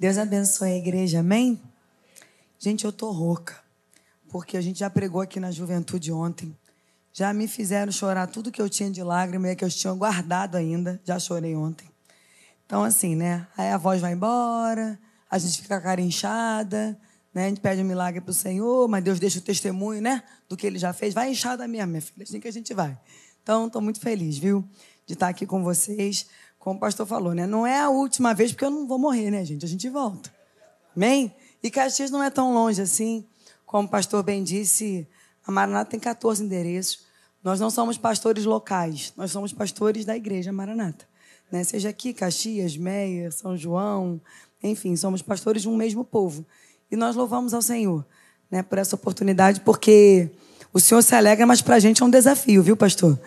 Deus abençoe a igreja, amém? Gente, eu tô rouca, porque a gente já pregou aqui na juventude ontem. Já me fizeram chorar tudo que eu tinha de lágrima e que eu tinha guardado ainda. Já chorei ontem. Então, assim, né? Aí a voz vai embora, a gente fica cara inchada, né? A gente pede um milagre pro Senhor, mas Deus deixa o testemunho, né? Do que ele já fez. Vai inchada mesmo, minha filha. Assim que a gente vai. Então, estou muito feliz, viu? De estar aqui com vocês como o pastor falou, né? Não é a última vez, porque eu não vou morrer, né, gente? A gente volta. Amém? E Caxias não é tão longe assim. Como o pastor bem disse, a Maranata tem 14 endereços. Nós não somos pastores locais, nós somos pastores da igreja Maranata. Né? Seja aqui, Caxias, Meia, São João, enfim, somos pastores de um mesmo povo. E nós louvamos ao Senhor né, por essa oportunidade, porque o Senhor se alegra, mas para a gente é um desafio, viu, pastor?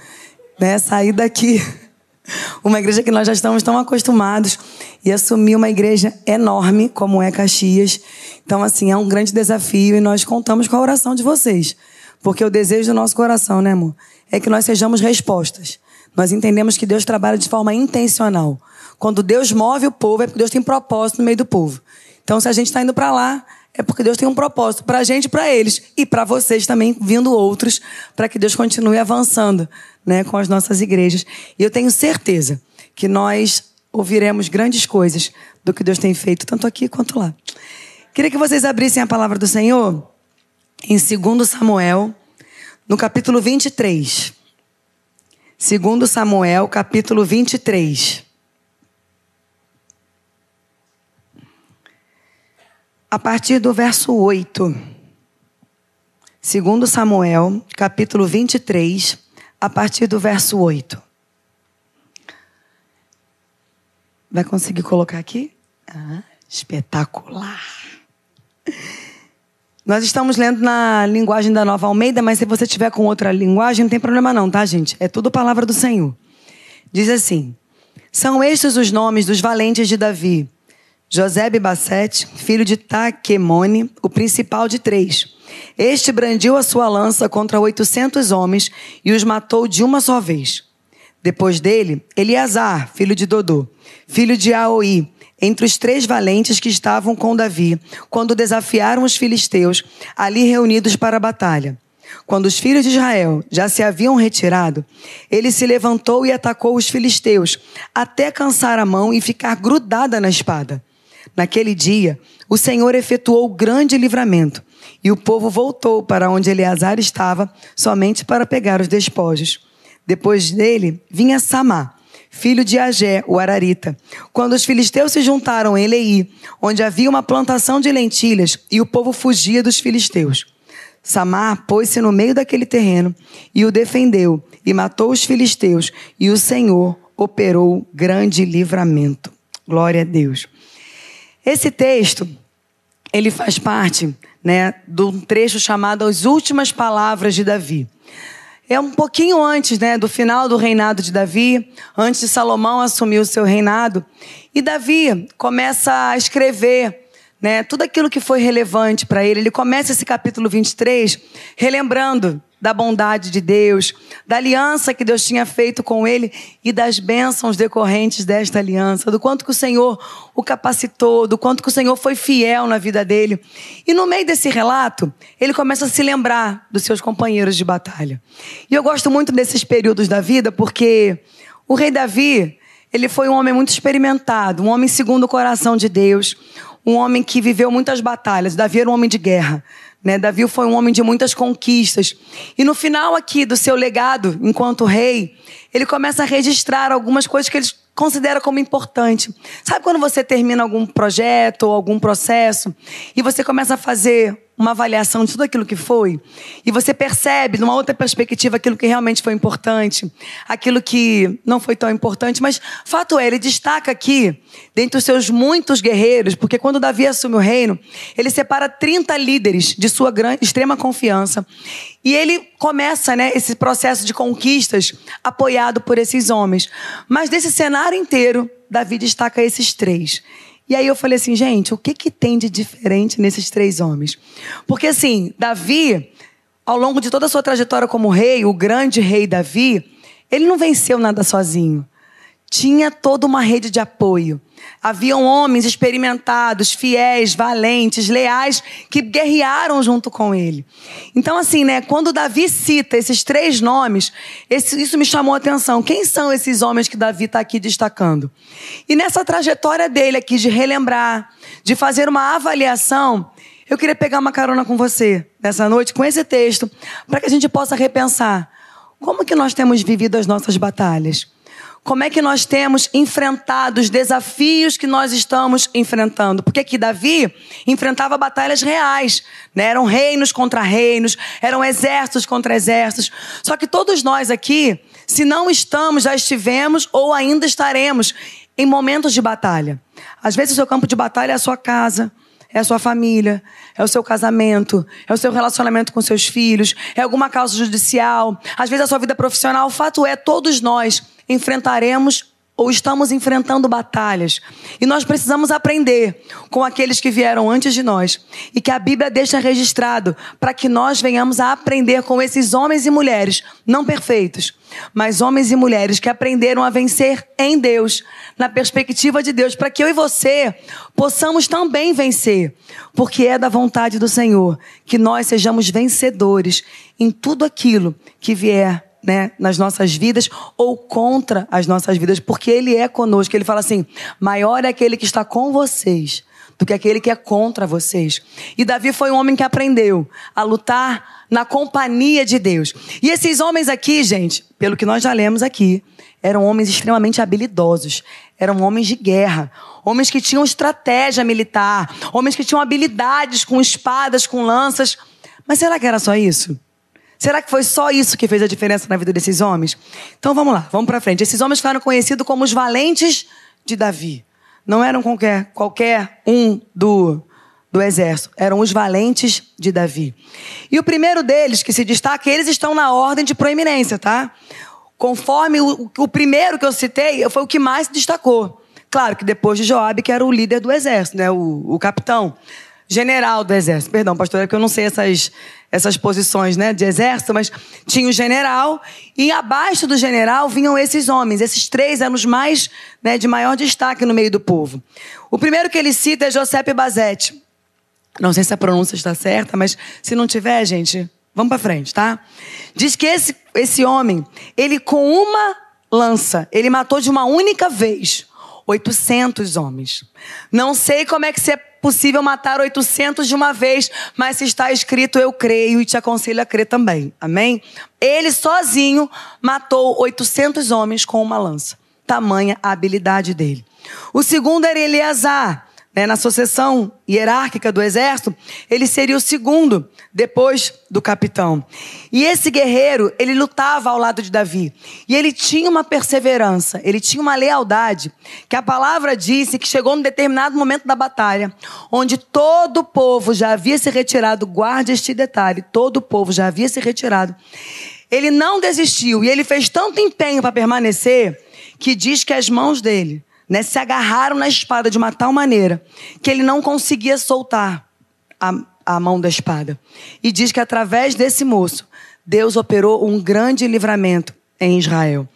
Né? Sair daqui uma igreja que nós já estamos tão acostumados e assumir uma igreja enorme como é Caxias. Então, assim, é um grande desafio e nós contamos com a oração de vocês. Porque o desejo do nosso coração, né, amor? É que nós sejamos respostas. Nós entendemos que Deus trabalha de forma intencional. Quando Deus move o povo, é porque Deus tem propósito no meio do povo. Então, se a gente está indo para lá, é porque Deus tem um propósito para a gente para eles. E para vocês também, vindo outros, para que Deus continue avançando né, com as nossas igrejas. E eu tenho certeza que nós ouviremos grandes coisas do que Deus tem feito, tanto aqui quanto lá. Queria que vocês abrissem a palavra do Senhor em 2 Samuel, no capítulo 23. 2 Samuel, capítulo 23. A partir do verso 8. 2 Samuel, capítulo 23, a partir do verso 8. Vai conseguir colocar aqui? Ah, espetacular. Nós estamos lendo na linguagem da Nova Almeida, mas se você tiver com outra linguagem, não tem problema não, tá, gente? É tudo palavra do Senhor. Diz assim: São estes os nomes dos valentes de Davi. José Bassete, filho de Taquemone, o principal de três. Este brandiu a sua lança contra oitocentos homens e os matou de uma só vez. Depois dele, Eleazar, filho de Dodô, filho de Aoi, entre os três valentes que estavam com Davi, quando desafiaram os filisteus, ali reunidos para a batalha. Quando os filhos de Israel já se haviam retirado, ele se levantou e atacou os filisteus, até cansar a mão e ficar grudada na espada. Naquele dia, o Senhor efetuou grande livramento, e o povo voltou para onde Eleazar estava, somente para pegar os despojos. Depois dele, vinha Samá, filho de Agé, o Ararita. Quando os filisteus se juntaram em Elei, onde havia uma plantação de lentilhas, e o povo fugia dos filisteus. Samar pôs-se no meio daquele terreno e o defendeu, e matou os filisteus, e o Senhor operou grande livramento. Glória a Deus. Esse texto, ele faz parte né, de um trecho chamado As Últimas Palavras de Davi. É um pouquinho antes né, do final do reinado de Davi, antes de Salomão assumir o seu reinado. E Davi começa a escrever né, tudo aquilo que foi relevante para ele. Ele começa esse capítulo 23 relembrando da bondade de Deus, da aliança que Deus tinha feito com ele e das bênçãos decorrentes desta aliança, do quanto que o Senhor o capacitou, do quanto que o Senhor foi fiel na vida dele. E no meio desse relato, ele começa a se lembrar dos seus companheiros de batalha. E eu gosto muito desses períodos da vida porque o rei Davi, ele foi um homem muito experimentado, um homem segundo o coração de Deus, um homem que viveu muitas batalhas. Davi era um homem de guerra. Né? Davi foi um homem de muitas conquistas. E no final aqui do seu legado, enquanto rei, ele começa a registrar algumas coisas que ele considera como importante. Sabe quando você termina algum projeto ou algum processo e você começa a fazer uma avaliação de tudo aquilo que foi e você percebe, numa outra perspectiva, aquilo que realmente foi importante, aquilo que não foi tão importante, mas fato é, ele destaca aqui, dentre os seus muitos guerreiros, porque quando Davi assume o reino, ele separa 30 líderes de sua grande, extrema confiança e ele começa né, esse processo de conquistas apoiado por esses homens. Mas desse cenário inteiro, Davi destaca esses três. E aí eu falei assim, gente, o que, que tem de diferente nesses três homens? Porque assim, Davi, ao longo de toda a sua trajetória como rei, o grande rei Davi, ele não venceu nada sozinho. Tinha toda uma rede de apoio. Haviam homens experimentados, fiéis, valentes, leais, que guerrearam junto com ele. Então, assim, né, quando Davi cita esses três nomes, esse, isso me chamou a atenção. Quem são esses homens que Davi está aqui destacando? E nessa trajetória dele aqui de relembrar, de fazer uma avaliação, eu queria pegar uma carona com você nessa noite, com esse texto, para que a gente possa repensar como que nós temos vivido as nossas batalhas. Como é que nós temos enfrentado os desafios que nós estamos enfrentando? Porque aqui Davi enfrentava batalhas reais, né? Eram reinos contra reinos, eram exércitos contra exércitos. Só que todos nós aqui, se não estamos, já estivemos ou ainda estaremos em momentos de batalha. Às vezes o seu campo de batalha é a sua casa, é a sua família, é o seu casamento, é o seu relacionamento com seus filhos, é alguma causa judicial, às vezes a sua vida profissional. O fato é, todos nós enfrentaremos ou estamos enfrentando batalhas. E nós precisamos aprender com aqueles que vieram antes de nós. E que a Bíblia deixa registrado para que nós venhamos a aprender com esses homens e mulheres, não perfeitos, mas homens e mulheres que aprenderam a vencer em Deus, na perspectiva de Deus, para que eu e você possamos também vencer. Porque é da vontade do Senhor que nós sejamos vencedores em tudo aquilo que vier né, nas nossas vidas ou contra as nossas vidas, porque Ele é conosco. Ele fala assim: maior é aquele que está com vocês do que aquele que é contra vocês. E Davi foi um homem que aprendeu a lutar na companhia de Deus. E esses homens aqui, gente, pelo que nós já lemos aqui, eram homens extremamente habilidosos, eram homens de guerra, homens que tinham estratégia militar, homens que tinham habilidades com espadas, com lanças. Mas será que era só isso? Será que foi só isso que fez a diferença na vida desses homens? Então vamos lá, vamos para frente. Esses homens ficaram conhecidos como os valentes de Davi. Não eram qualquer, qualquer um do, do exército, eram os valentes de Davi. E o primeiro deles que se destaca, eles estão na ordem de proeminência, tá? Conforme o, o primeiro que eu citei, foi o que mais se destacou. Claro que depois de Joabe, que era o líder do exército, né? o, o capitão general do exército. Perdão, pastor, é que eu não sei essas, essas posições né, de exército, mas tinha o general e abaixo do general vinham esses homens. Esses três eram os mais né, de maior destaque no meio do povo. O primeiro que ele cita é José Bazete. Não sei se a pronúncia está certa, mas se não tiver, gente, vamos para frente, tá? Diz que esse, esse homem, ele com uma lança, ele matou de uma única vez 800 homens. Não sei como é que você possível matar 800 de uma vez, mas se está escrito, eu creio e te aconselho a crer também. Amém? Ele sozinho matou 800 homens com uma lança. Tamanha a habilidade dele. O segundo era Eleazar né, na sucessão hierárquica do exército, ele seria o segundo depois do capitão. E esse guerreiro, ele lutava ao lado de Davi. E ele tinha uma perseverança, ele tinha uma lealdade, que a palavra disse que chegou num determinado momento da batalha, onde todo o povo já havia se retirado, guarde este detalhe, todo o povo já havia se retirado. Ele não desistiu e ele fez tanto empenho para permanecer, que diz que as mãos dele né, se agarraram na espada de uma tal maneira que ele não conseguia soltar a, a mão da espada. E diz que através desse moço, Deus operou um grande livramento em Israel.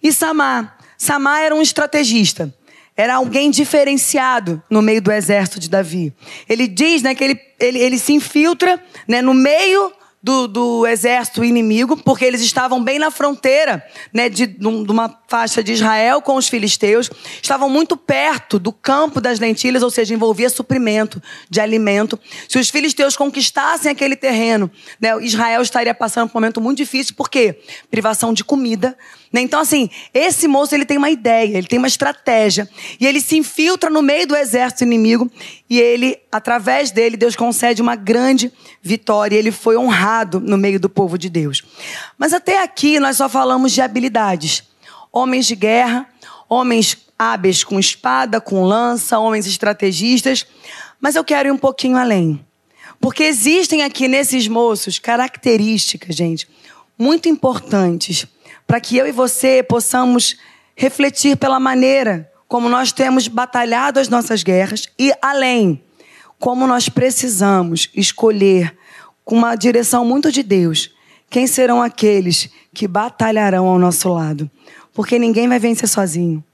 E Samar, Samar era um estrategista. Era alguém diferenciado no meio do exército de Davi. Ele diz né, que ele, ele, ele se infiltra né, no meio do, do, exército inimigo, porque eles estavam bem na fronteira né, de, de, uma faixa de Israel com os filisteus, estavam muito perto do campo das lentilhas, ou seja, envolvia suprimento de alimento. Se os filisteus conquistassem aquele terreno, né, Israel estaria passando por um momento muito difícil, por quê? Privação de comida? Então, assim, esse moço ele tem uma ideia, ele tem uma estratégia. E ele se infiltra no meio do exército inimigo. E ele, através dele, Deus concede uma grande vitória. Ele foi honrado no meio do povo de Deus. Mas até aqui nós só falamos de habilidades: homens de guerra, homens hábeis com espada, com lança, homens estrategistas. Mas eu quero ir um pouquinho além. Porque existem aqui nesses moços características, gente, muito importantes para que eu e você possamos refletir pela maneira como nós temos batalhado as nossas guerras e além, como nós precisamos escolher com uma direção muito de Deus quem serão aqueles que batalharão ao nosso lado. Porque ninguém vai vencer sozinho.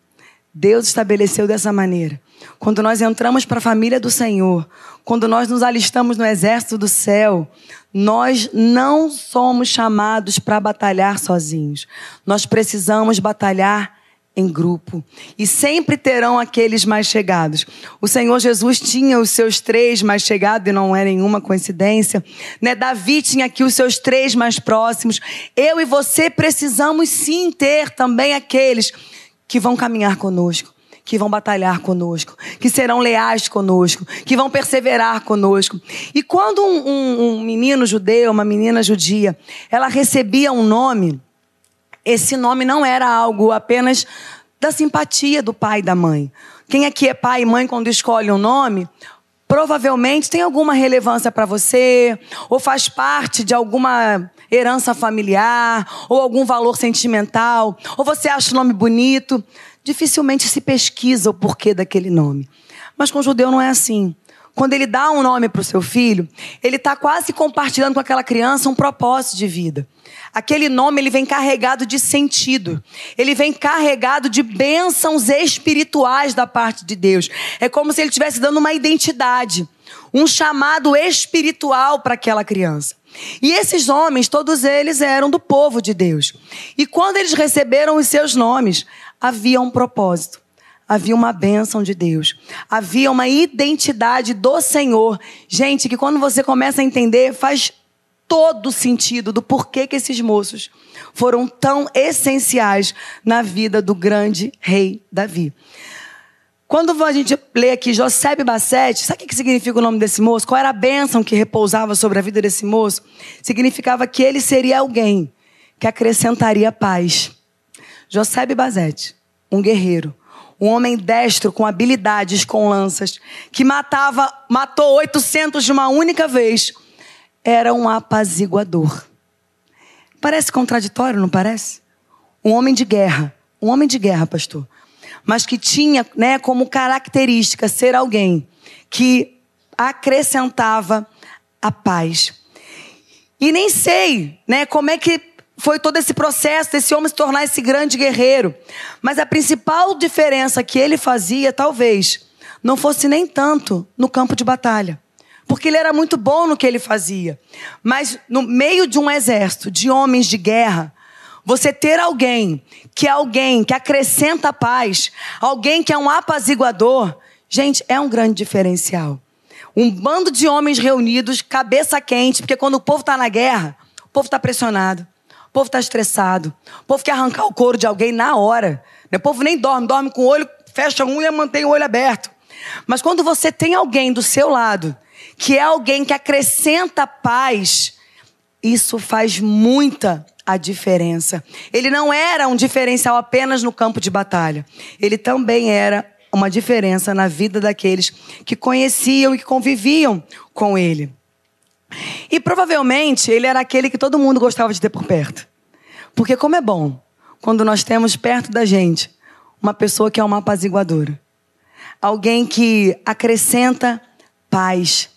Deus estabeleceu dessa maneira. Quando nós entramos para a família do Senhor, quando nós nos alistamos no exército do céu, nós não somos chamados para batalhar sozinhos. Nós precisamos batalhar em grupo. E sempre terão aqueles mais chegados. O Senhor Jesus tinha os seus três mais chegados, e não é nenhuma coincidência. Né? Davi tinha aqui os seus três mais próximos. Eu e você precisamos sim ter também aqueles que vão caminhar conosco. Que vão batalhar conosco, que serão leais conosco, que vão perseverar conosco. E quando um, um, um menino judeu, uma menina judia, ela recebia um nome, esse nome não era algo apenas da simpatia do pai e da mãe. Quem aqui é pai e mãe quando escolhe um nome, provavelmente tem alguma relevância para você, ou faz parte de alguma herança familiar, ou algum valor sentimental, ou você acha o nome bonito. Dificilmente se pesquisa o porquê daquele nome. Mas com o judeu não é assim. Quando ele dá um nome para o seu filho, ele está quase compartilhando com aquela criança um propósito de vida. Aquele nome ele vem carregado de sentido. Ele vem carregado de bênçãos espirituais da parte de Deus. É como se ele estivesse dando uma identidade, um chamado espiritual para aquela criança. E esses homens, todos eles eram do povo de Deus. E quando eles receberam os seus nomes, havia um propósito havia uma bênção de Deus, havia uma identidade do Senhor. Gente, que quando você começa a entender, faz todo sentido do porquê que esses moços foram tão essenciais na vida do grande rei Davi. Quando a gente lê aqui José Bassete, sabe o que significa o nome desse moço? Qual era a bênção que repousava sobre a vida desse moço? Significava que ele seria alguém que acrescentaria paz. José Basete, um guerreiro, um homem destro com habilidades com lanças, que matava, matou 800 de uma única vez, era um apaziguador. Parece contraditório, não parece? Um homem de guerra, um homem de guerra, pastor, mas que tinha, né, como característica ser alguém que acrescentava a paz. E nem sei, né, como é que foi todo esse processo desse homem se tornar esse grande guerreiro. Mas a principal diferença que ele fazia, talvez, não fosse nem tanto no campo de batalha. Porque ele era muito bom no que ele fazia. Mas no meio de um exército de homens de guerra, você ter alguém que é alguém que acrescenta paz, alguém que é um apaziguador, gente, é um grande diferencial. Um bando de homens reunidos, cabeça quente, porque quando o povo está na guerra, o povo está pressionado povo está estressado. O povo quer arrancar o couro de alguém na hora. O povo nem dorme, dorme com o olho, fecha a unha, mantém o olho aberto. Mas quando você tem alguém do seu lado, que é alguém que acrescenta paz, isso faz muita a diferença. Ele não era um diferencial apenas no campo de batalha. Ele também era uma diferença na vida daqueles que conheciam e que conviviam com ele. E provavelmente ele era aquele que todo mundo gostava de ter por perto. Porque como é bom quando nós temos perto da gente uma pessoa que é uma apaziguadora. Alguém que acrescenta paz.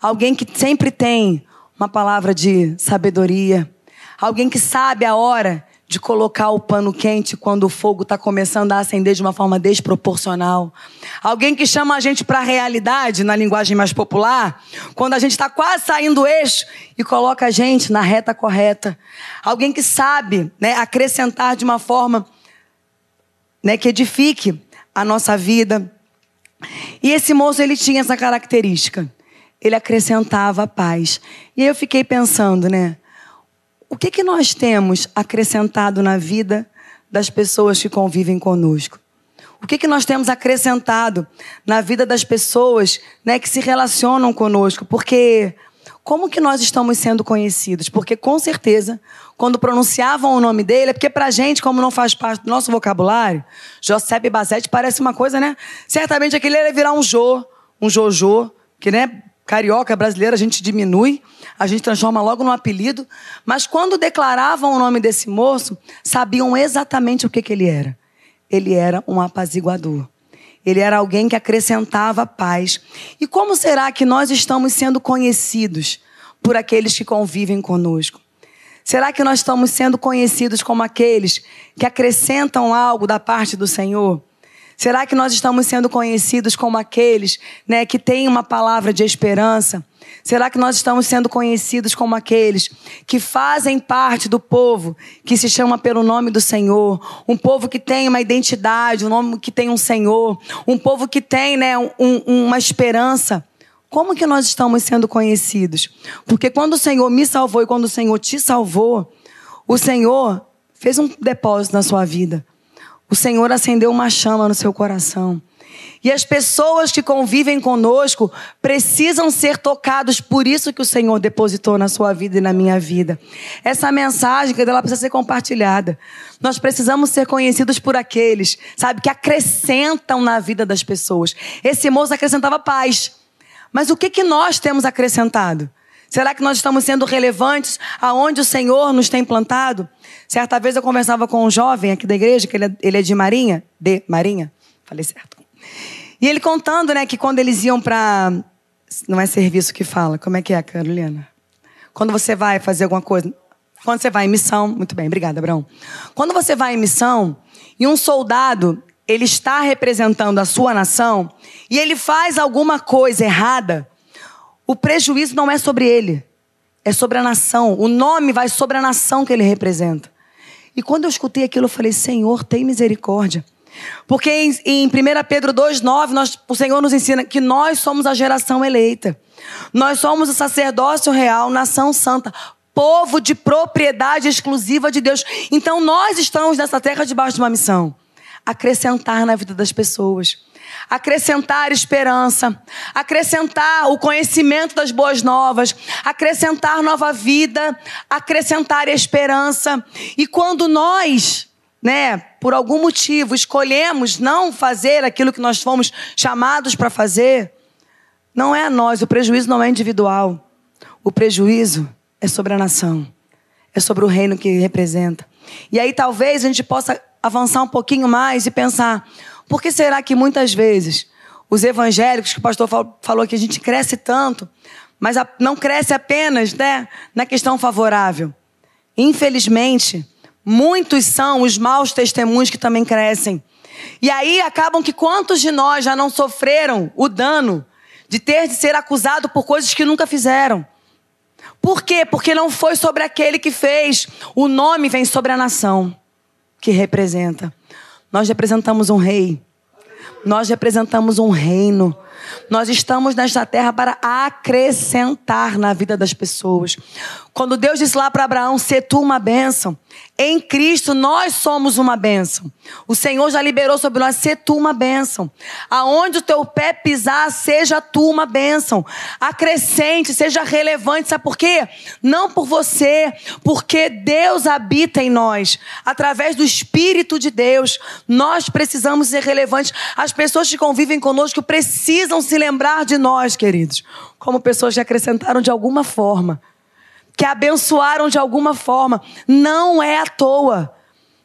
Alguém que sempre tem uma palavra de sabedoria. Alguém que sabe a hora de colocar o pano quente quando o fogo está começando a acender de uma forma desproporcional. Alguém que chama a gente para a realidade, na linguagem mais popular, quando a gente está quase saindo do eixo e coloca a gente na reta correta. Alguém que sabe né, acrescentar de uma forma né, que edifique a nossa vida. E esse moço, ele tinha essa característica. Ele acrescentava paz. E eu fiquei pensando, né? O que, que nós temos acrescentado na vida das pessoas que convivem conosco? O que, que nós temos acrescentado na vida das pessoas né, que se relacionam conosco? Porque como que nós estamos sendo conhecidos? Porque com certeza, quando pronunciavam o nome dele, é porque pra gente, como não faz parte do nosso vocabulário, José Basete parece uma coisa, né? Certamente aquele ia virar um Jô, um Jojo, que né, carioca brasileira a gente diminui, a gente transforma logo no apelido. Mas quando declaravam o nome desse moço, sabiam exatamente o que, que ele era. Ele era um apaziguador. Ele era alguém que acrescentava paz. E como será que nós estamos sendo conhecidos por aqueles que convivem conosco? Será que nós estamos sendo conhecidos como aqueles que acrescentam algo da parte do Senhor? Será que nós estamos sendo conhecidos como aqueles né, que têm uma palavra de esperança? Será que nós estamos sendo conhecidos como aqueles que fazem parte do povo que se chama pelo nome do Senhor? Um povo que tem uma identidade, um nome que tem um Senhor, um povo que tem né, um, uma esperança. Como que nós estamos sendo conhecidos? Porque quando o Senhor me salvou e quando o Senhor te salvou, o Senhor fez um depósito na sua vida. O Senhor acendeu uma chama no seu coração. E as pessoas que convivem conosco precisam ser tocados por isso que o Senhor depositou na sua vida e na minha vida. Essa mensagem, ela precisa ser compartilhada. Nós precisamos ser conhecidos por aqueles, sabe, que acrescentam na vida das pessoas. Esse moço acrescentava paz. Mas o que que nós temos acrescentado? Será que nós estamos sendo relevantes aonde o Senhor nos tem plantado? Certa vez eu conversava com um jovem aqui da igreja, que ele é, ele é de Marinha, de Marinha, falei certo. E ele contando, né, que quando eles iam para não é serviço que fala, como é que é, Carolina? Quando você vai fazer alguma coisa, quando você vai em missão, muito bem, obrigada, Abraão. Quando você vai em missão e um soldado, ele está representando a sua nação e ele faz alguma coisa errada, o prejuízo não é sobre ele, é sobre a nação. O nome vai sobre a nação que ele representa. E quando eu escutei aquilo, eu falei: Senhor, tem misericórdia. Porque em, em 1 Pedro 2,9, o Senhor nos ensina que nós somos a geração eleita. Nós somos o sacerdócio real, nação santa, povo de propriedade exclusiva de Deus. Então nós estamos nessa terra debaixo de uma missão acrescentar na vida das pessoas. Acrescentar esperança, acrescentar o conhecimento das boas novas, acrescentar nova vida, acrescentar esperança. E quando nós né, por algum motivo escolhemos não fazer aquilo que nós fomos chamados para fazer, não é a nós, o prejuízo não é individual. O prejuízo é sobre a nação, é sobre o reino que representa. E aí talvez a gente possa avançar um pouquinho mais e pensar: por que será que muitas vezes os evangélicos, que o pastor falou que a gente cresce tanto, mas não cresce apenas né, na questão favorável? Infelizmente, Muitos são os maus testemunhos que também crescem. E aí acabam que quantos de nós já não sofreram o dano de ter de ser acusado por coisas que nunca fizeram? Por quê? Porque não foi sobre aquele que fez. O nome vem sobre a nação que representa. Nós representamos um rei. Nós representamos um reino. Nós estamos nesta terra para acrescentar na vida das pessoas. Quando Deus disse lá para Abraão: "Se tu uma bênção", em Cristo nós somos uma bênção. O Senhor já liberou sobre nós, ser tu uma bênção. Aonde o teu pé pisar, seja tu uma bênção. Acrescente, seja relevante. Sabe por quê? Não por você, porque Deus habita em nós. Através do Espírito de Deus, nós precisamos ser relevantes. As pessoas que convivem conosco precisam se lembrar de nós, queridos, como pessoas que acrescentaram de alguma forma que abençoaram de alguma forma. Não é à toa.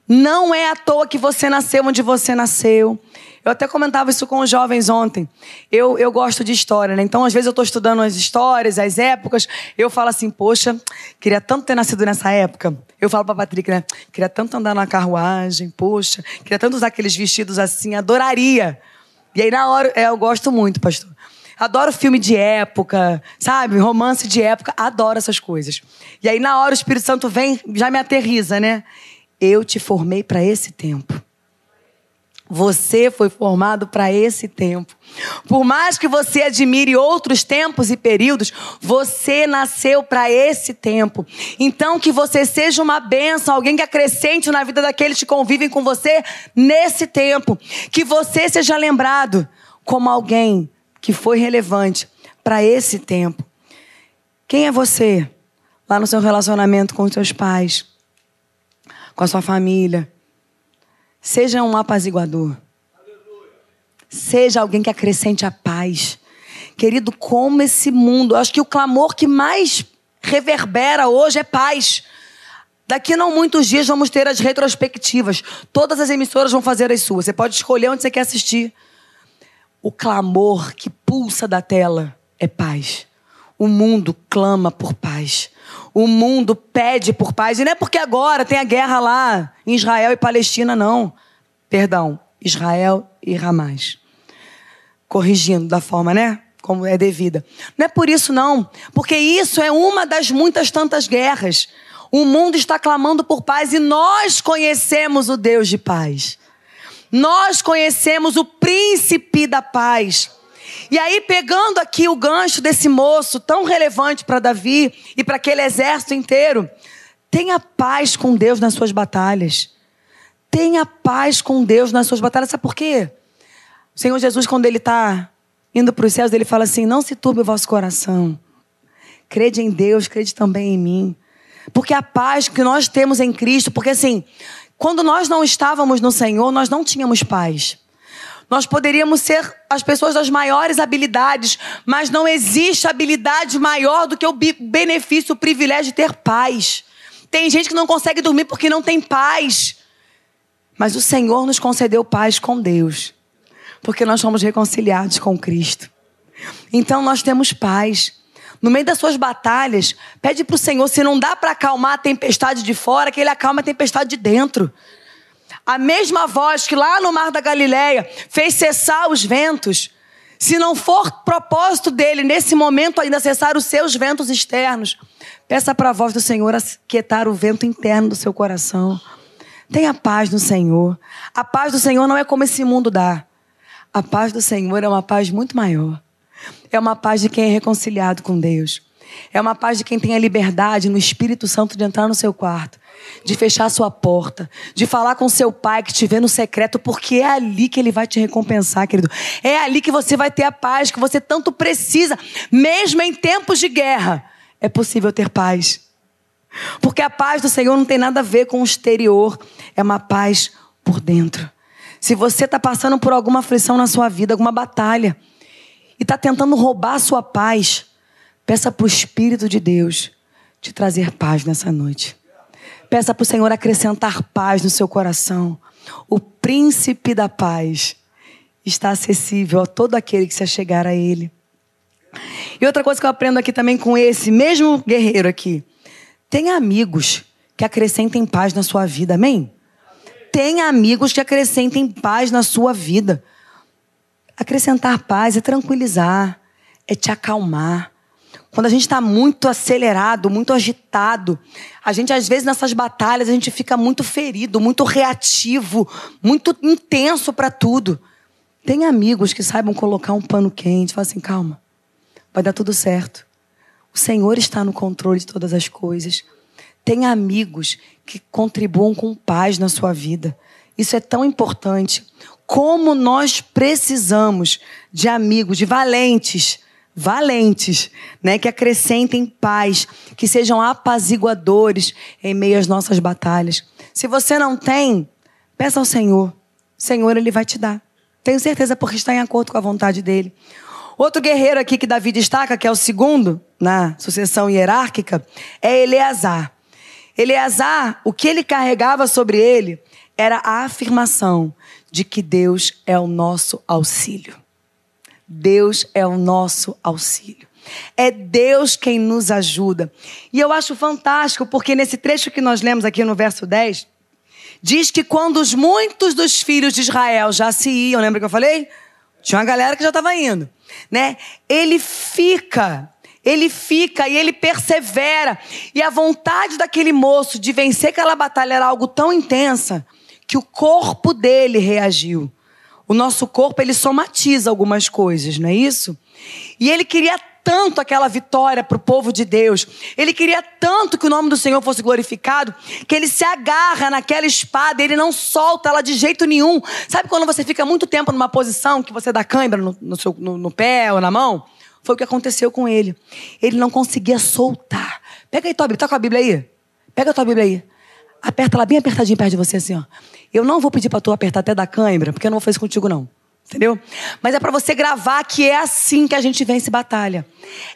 Não é à toa que você nasceu onde você nasceu. Eu até comentava isso com os jovens ontem. Eu, eu gosto de história, né? Então, às vezes, eu estou estudando as histórias, as épocas. Eu falo assim, poxa, queria tanto ter nascido nessa época. Eu falo para a Patrick, né? Queria tanto andar na carruagem, poxa, queria tanto usar aqueles vestidos assim, adoraria. E aí, na hora, é, eu gosto muito, pastor. Adoro filme de época, sabe? Romance de época. Adoro essas coisas. E aí, na hora, o Espírito Santo vem, já me aterriza, né? Eu te formei para esse tempo. Você foi formado para esse tempo. Por mais que você admire outros tempos e períodos, você nasceu para esse tempo. Então, que você seja uma bênção, alguém que acrescente na vida daqueles que convivem com você nesse tempo. Que você seja lembrado como alguém que foi relevante para esse tempo. Quem é você lá no seu relacionamento com os seus pais, com a sua família? Seja um apaziguador. Seja alguém que acrescente a paz. Querido, como esse mundo, acho que o clamor que mais reverbera hoje é paz. Daqui não muitos dias vamos ter as retrospectivas. Todas as emissoras vão fazer as suas. Você pode escolher onde você quer assistir. O clamor que pulsa da tela é paz. O mundo clama por paz. O mundo pede por paz. E não é porque agora tem a guerra lá em Israel e Palestina, não. Perdão, Israel e Ramás. Corrigindo da forma, né? Como é devida. Não é por isso, não. Porque isso é uma das muitas tantas guerras. O mundo está clamando por paz e nós conhecemos o Deus de paz. Nós conhecemos o príncipe da paz. E aí, pegando aqui o gancho desse moço tão relevante para Davi e para aquele exército inteiro, tenha paz com Deus nas suas batalhas. Tenha paz com Deus nas suas batalhas. Sabe por quê? O Senhor Jesus, quando ele está indo para os céus, ele fala assim: Não se turbe o vosso coração. Crede em Deus, crede também em mim. Porque a paz que nós temos em Cristo, porque assim, quando nós não estávamos no Senhor, nós não tínhamos paz. Nós poderíamos ser as pessoas das maiores habilidades, mas não existe habilidade maior do que o benefício, o privilégio de ter paz. Tem gente que não consegue dormir porque não tem paz. Mas o Senhor nos concedeu paz com Deus, porque nós fomos reconciliados com Cristo. Então nós temos paz. No meio das suas batalhas, pede para o Senhor, se não dá para acalmar a tempestade de fora, que Ele acalma a tempestade de dentro. A mesma voz que lá no Mar da Galileia fez cessar os ventos, se não for propósito dele nesse momento ainda cessar os seus ventos externos, peça para a voz do Senhor aquietar o vento interno do seu coração. Tenha paz no Senhor. A paz do Senhor não é como esse mundo dá. A paz do Senhor é uma paz muito maior. É uma paz de quem é reconciliado com Deus. É uma paz de quem tem a liberdade no Espírito Santo de entrar no seu quarto, de fechar sua porta, de falar com seu pai que te vê no secreto, porque é ali que ele vai te recompensar, querido. É ali que você vai ter a paz que você tanto precisa, mesmo em tempos de guerra. É possível ter paz. Porque a paz do Senhor não tem nada a ver com o exterior, é uma paz por dentro. Se você está passando por alguma aflição na sua vida, alguma batalha, e está tentando roubar a sua paz, peça para o Espírito de Deus te trazer paz nessa noite. Peça para o Senhor acrescentar paz no seu coração. O príncipe da paz está acessível a todo aquele que se achegar a Ele. E outra coisa que eu aprendo aqui também com esse mesmo guerreiro aqui. Tenha amigos que acrescentem paz na sua vida, amém? Tenha amigos que acrescentem paz na sua vida. Acrescentar paz é tranquilizar, é te acalmar. Quando a gente está muito acelerado, muito agitado, a gente às vezes nessas batalhas a gente fica muito ferido, muito reativo, muito intenso para tudo. Tem amigos que saibam colocar um pano quente, falar assim, calma, vai dar tudo certo. O Senhor está no controle de todas as coisas. Tenha amigos que contribuam com paz na sua vida. Isso é tão importante. Como nós precisamos de amigos, de valentes, valentes, né, que acrescentem paz, que sejam apaziguadores em meio às nossas batalhas. Se você não tem, peça ao Senhor. Senhor ele vai te dar. Tenho certeza porque está em acordo com a vontade dele. Outro guerreiro aqui que Davi destaca, que é o segundo na sucessão hierárquica, é Eleazar. Eleazar, o que ele carregava sobre ele era a afirmação de que Deus é o nosso auxílio. Deus é o nosso auxílio. É Deus quem nos ajuda. E eu acho fantástico, porque nesse trecho que nós lemos aqui no verso 10, diz que quando os muitos dos filhos de Israel já se iam, lembra que eu falei? Tinha uma galera que já estava indo né? Ele fica, ele fica e ele persevera. E a vontade daquele moço de vencer aquela batalha era algo tão intensa que o corpo dele reagiu. O nosso corpo, ele somatiza algumas coisas, não é isso? E ele queria tanto aquela vitória para o povo de Deus. Ele queria tanto que o nome do Senhor fosse glorificado, que ele se agarra naquela espada, ele não solta ela de jeito nenhum. Sabe quando você fica muito tempo numa posição que você dá cãibra no, no, seu, no, no pé ou na mão? Foi o que aconteceu com ele. Ele não conseguia soltar. Pega aí tua Bíblia, tá com a Bíblia aí? Pega a tua Bíblia aí. Aperta ela bem apertadinho perto de você assim, ó. Eu não vou pedir para tu apertar até da cãibra, porque eu não vou fazer isso contigo não. Entendeu? Mas é para você gravar que é assim que a gente vence batalha.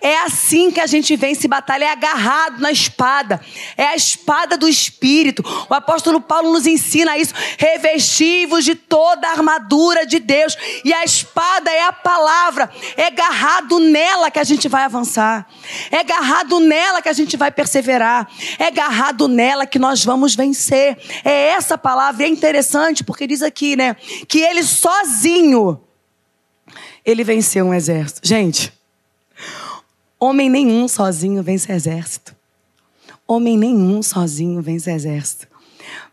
É assim que a gente vence batalha, é agarrado na espada. É a espada do Espírito. O apóstolo Paulo nos ensina isso. Revestivos de toda a armadura de Deus. E a espada é a palavra. É agarrado nela que a gente vai avançar. É agarrado nela que a gente vai perseverar. É agarrado nela que nós vamos vencer. É essa palavra. E é interessante porque diz aqui, né? Que ele sozinho, ele venceu um exército. Gente. Homem nenhum sozinho vence exército. Homem nenhum sozinho vence exército.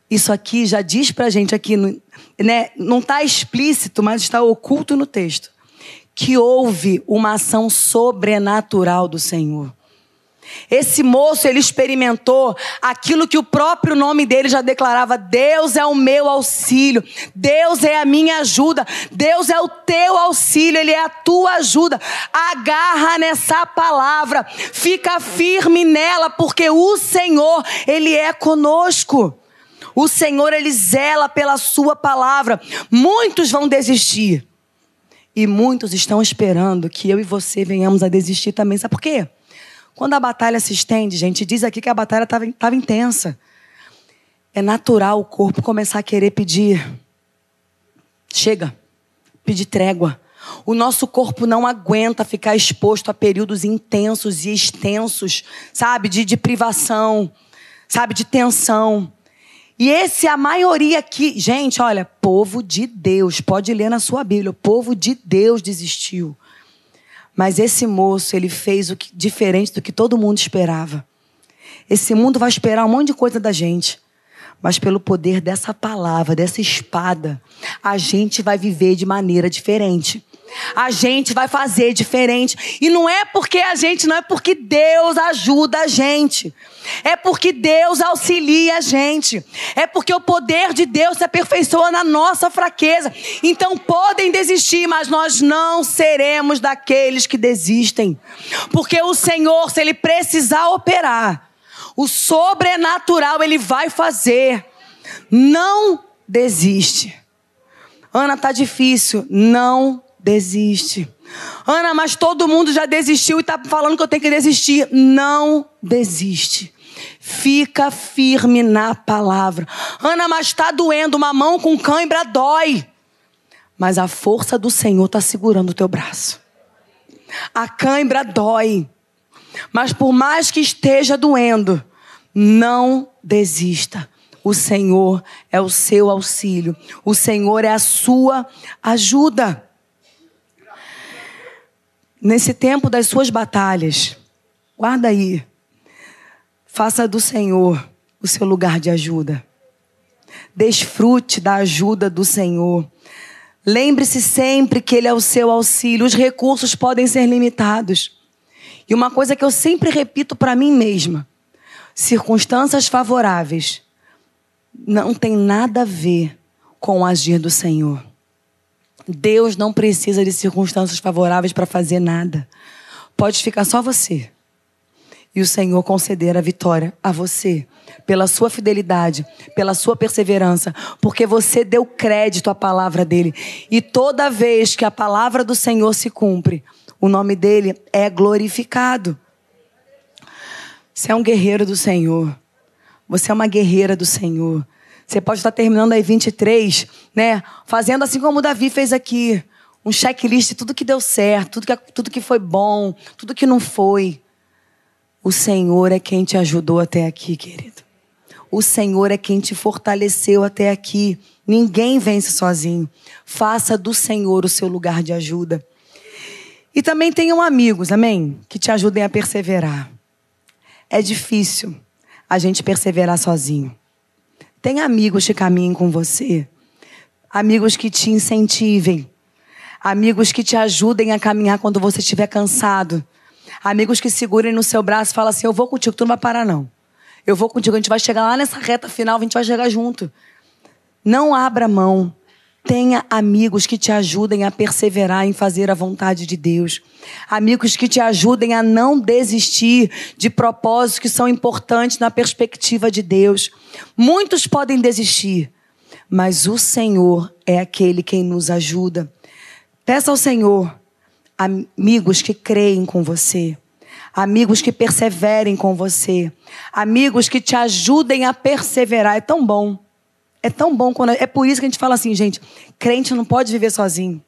Isso aqui já diz pra gente aqui, né? Não está explícito, mas está oculto no texto. Que houve uma ação sobrenatural do Senhor. Esse moço, ele experimentou aquilo que o próprio nome dele já declarava: Deus é o meu auxílio, Deus é a minha ajuda, Deus é o teu auxílio, ele é a tua ajuda. Agarra nessa palavra, fica firme nela, porque o Senhor, ele é conosco. O Senhor, ele zela pela sua palavra. Muitos vão desistir. E muitos estão esperando que eu e você venhamos a desistir também. Sabe por quê? Quando a batalha se estende, gente, diz aqui que a batalha estava intensa. É natural o corpo começar a querer pedir. Chega. Pedir trégua. O nosso corpo não aguenta ficar exposto a períodos intensos e extensos, sabe? De, de privação, sabe? De tensão. E esse, a maioria aqui, gente, olha, povo de Deus, pode ler na sua Bíblia, o povo de Deus desistiu. Mas esse moço, ele fez o que, diferente do que todo mundo esperava. Esse mundo vai esperar um monte de coisa da gente. Mas pelo poder dessa palavra, dessa espada, a gente vai viver de maneira diferente. A gente vai fazer diferente. E não é porque a gente, não é porque Deus ajuda a gente. É porque Deus auxilia a gente. É porque o poder de Deus se aperfeiçoa na nossa fraqueza. Então podem desistir, mas nós não seremos daqueles que desistem. Porque o Senhor, se Ele precisar operar, o sobrenatural Ele vai fazer. Não desiste. Ana, tá difícil. Não desiste. Ana, mas todo mundo já desistiu e está falando que eu tenho que desistir. Não desiste. Fica firme na palavra. Ana, mas está doendo. Uma mão com cãibra dói. Mas a força do Senhor está segurando o teu braço. A cãibra dói. Mas por mais que esteja doendo, não desista. O Senhor é o seu auxílio. O Senhor é a sua ajuda nesse tempo das suas batalhas, guarda aí. Faça do Senhor o seu lugar de ajuda. Desfrute da ajuda do Senhor. Lembre-se sempre que Ele é o seu auxílio. Os recursos podem ser limitados. E uma coisa que eu sempre repito para mim mesma: circunstâncias favoráveis não tem nada a ver com o agir do Senhor. Deus não precisa de circunstâncias favoráveis para fazer nada. Pode ficar só você. E o Senhor conceder a vitória a você, pela sua fidelidade, pela sua perseverança, porque você deu crédito à palavra dele. E toda vez que a palavra do Senhor se cumpre, o nome dele é glorificado. Você é um guerreiro do Senhor. Você é uma guerreira do Senhor. Você pode estar terminando aí 23, né? Fazendo assim como o Davi fez aqui. Um checklist de tudo que deu certo, tudo que, tudo que foi bom, tudo que não foi. O Senhor é quem te ajudou até aqui, querido. O Senhor é quem te fortaleceu até aqui. Ninguém vence sozinho. Faça do Senhor o seu lugar de ajuda. E também tenham amigos, amém? Que te ajudem a perseverar. É difícil a gente perseverar sozinho. Tem amigos que caminhem com você. Amigos que te incentivem. Amigos que te ajudem a caminhar quando você estiver cansado. Amigos que segurem no seu braço e falam assim: Eu vou contigo, tu não vai parar, não. Eu vou contigo, a gente vai chegar lá nessa reta final, a gente vai chegar junto. Não abra mão. Tenha amigos que te ajudem a perseverar em fazer a vontade de Deus. Amigos que te ajudem a não desistir de propósitos que são importantes na perspectiva de Deus. Muitos podem desistir, mas o Senhor é aquele quem nos ajuda. Peça ao Senhor amigos que creem com você, amigos que perseverem com você, amigos que te ajudem a perseverar. É tão bom. É tão bom quando. É por isso que a gente fala assim, gente: crente não pode viver sozinho.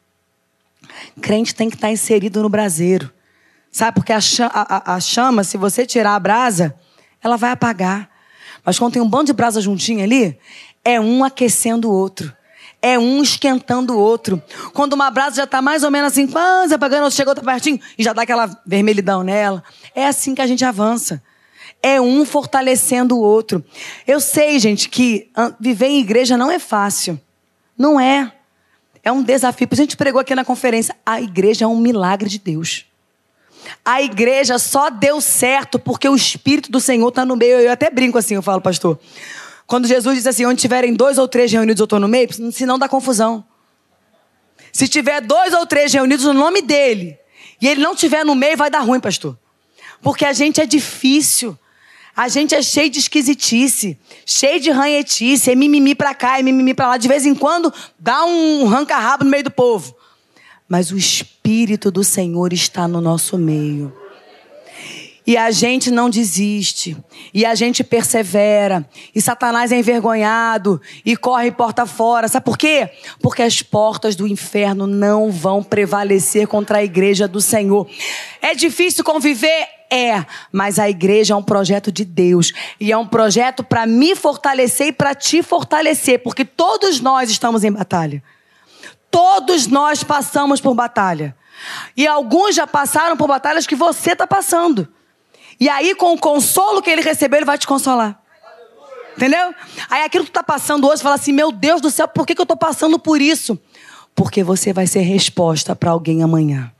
Crente tem que estar inserido no braseiro. Sabe? Porque a chama, a, a chama, se você tirar a brasa, ela vai apagar. Mas quando tem um bando de brasa juntinho ali, é um aquecendo o outro. É um esquentando o outro. Quando uma brasa já está mais ou menos assim, quase apagando, chega outra pertinho e já dá aquela vermelhidão nela. É assim que a gente avança. É um fortalecendo o outro. Eu sei, gente, que viver em igreja não é fácil. Não é. É um desafio. A gente pregou aqui na conferência. A igreja é um milagre de Deus. A igreja só deu certo porque o Espírito do Senhor está no meio. Eu até brinco assim, eu falo, pastor. Quando Jesus diz assim, onde tiverem dois ou três reunidos, eu estou no meio, senão dá confusão. Se tiver dois ou três reunidos no nome dele, e ele não tiver no meio, vai dar ruim, pastor. Porque a gente é difícil. A gente é cheio de esquisitice, cheio de ranhetice, é mimimi pra cá, é mimimi pra lá. De vez em quando dá um ranca-rabo no meio do povo mas o Espírito do Senhor está no nosso meio. E a gente não desiste. E a gente persevera. E Satanás é envergonhado. E corre porta fora. Sabe por quê? Porque as portas do inferno não vão prevalecer contra a igreja do Senhor. É difícil conviver? É. Mas a igreja é um projeto de Deus. E é um projeto para me fortalecer e para te fortalecer. Porque todos nós estamos em batalha. Todos nós passamos por batalha. E alguns já passaram por batalhas que você está passando. E aí, com o consolo que ele recebeu, ele vai te consolar. Entendeu? Aí aquilo que tu está passando hoje, fala assim: Meu Deus do céu, por que, que eu estou passando por isso? Porque você vai ser resposta para alguém amanhã.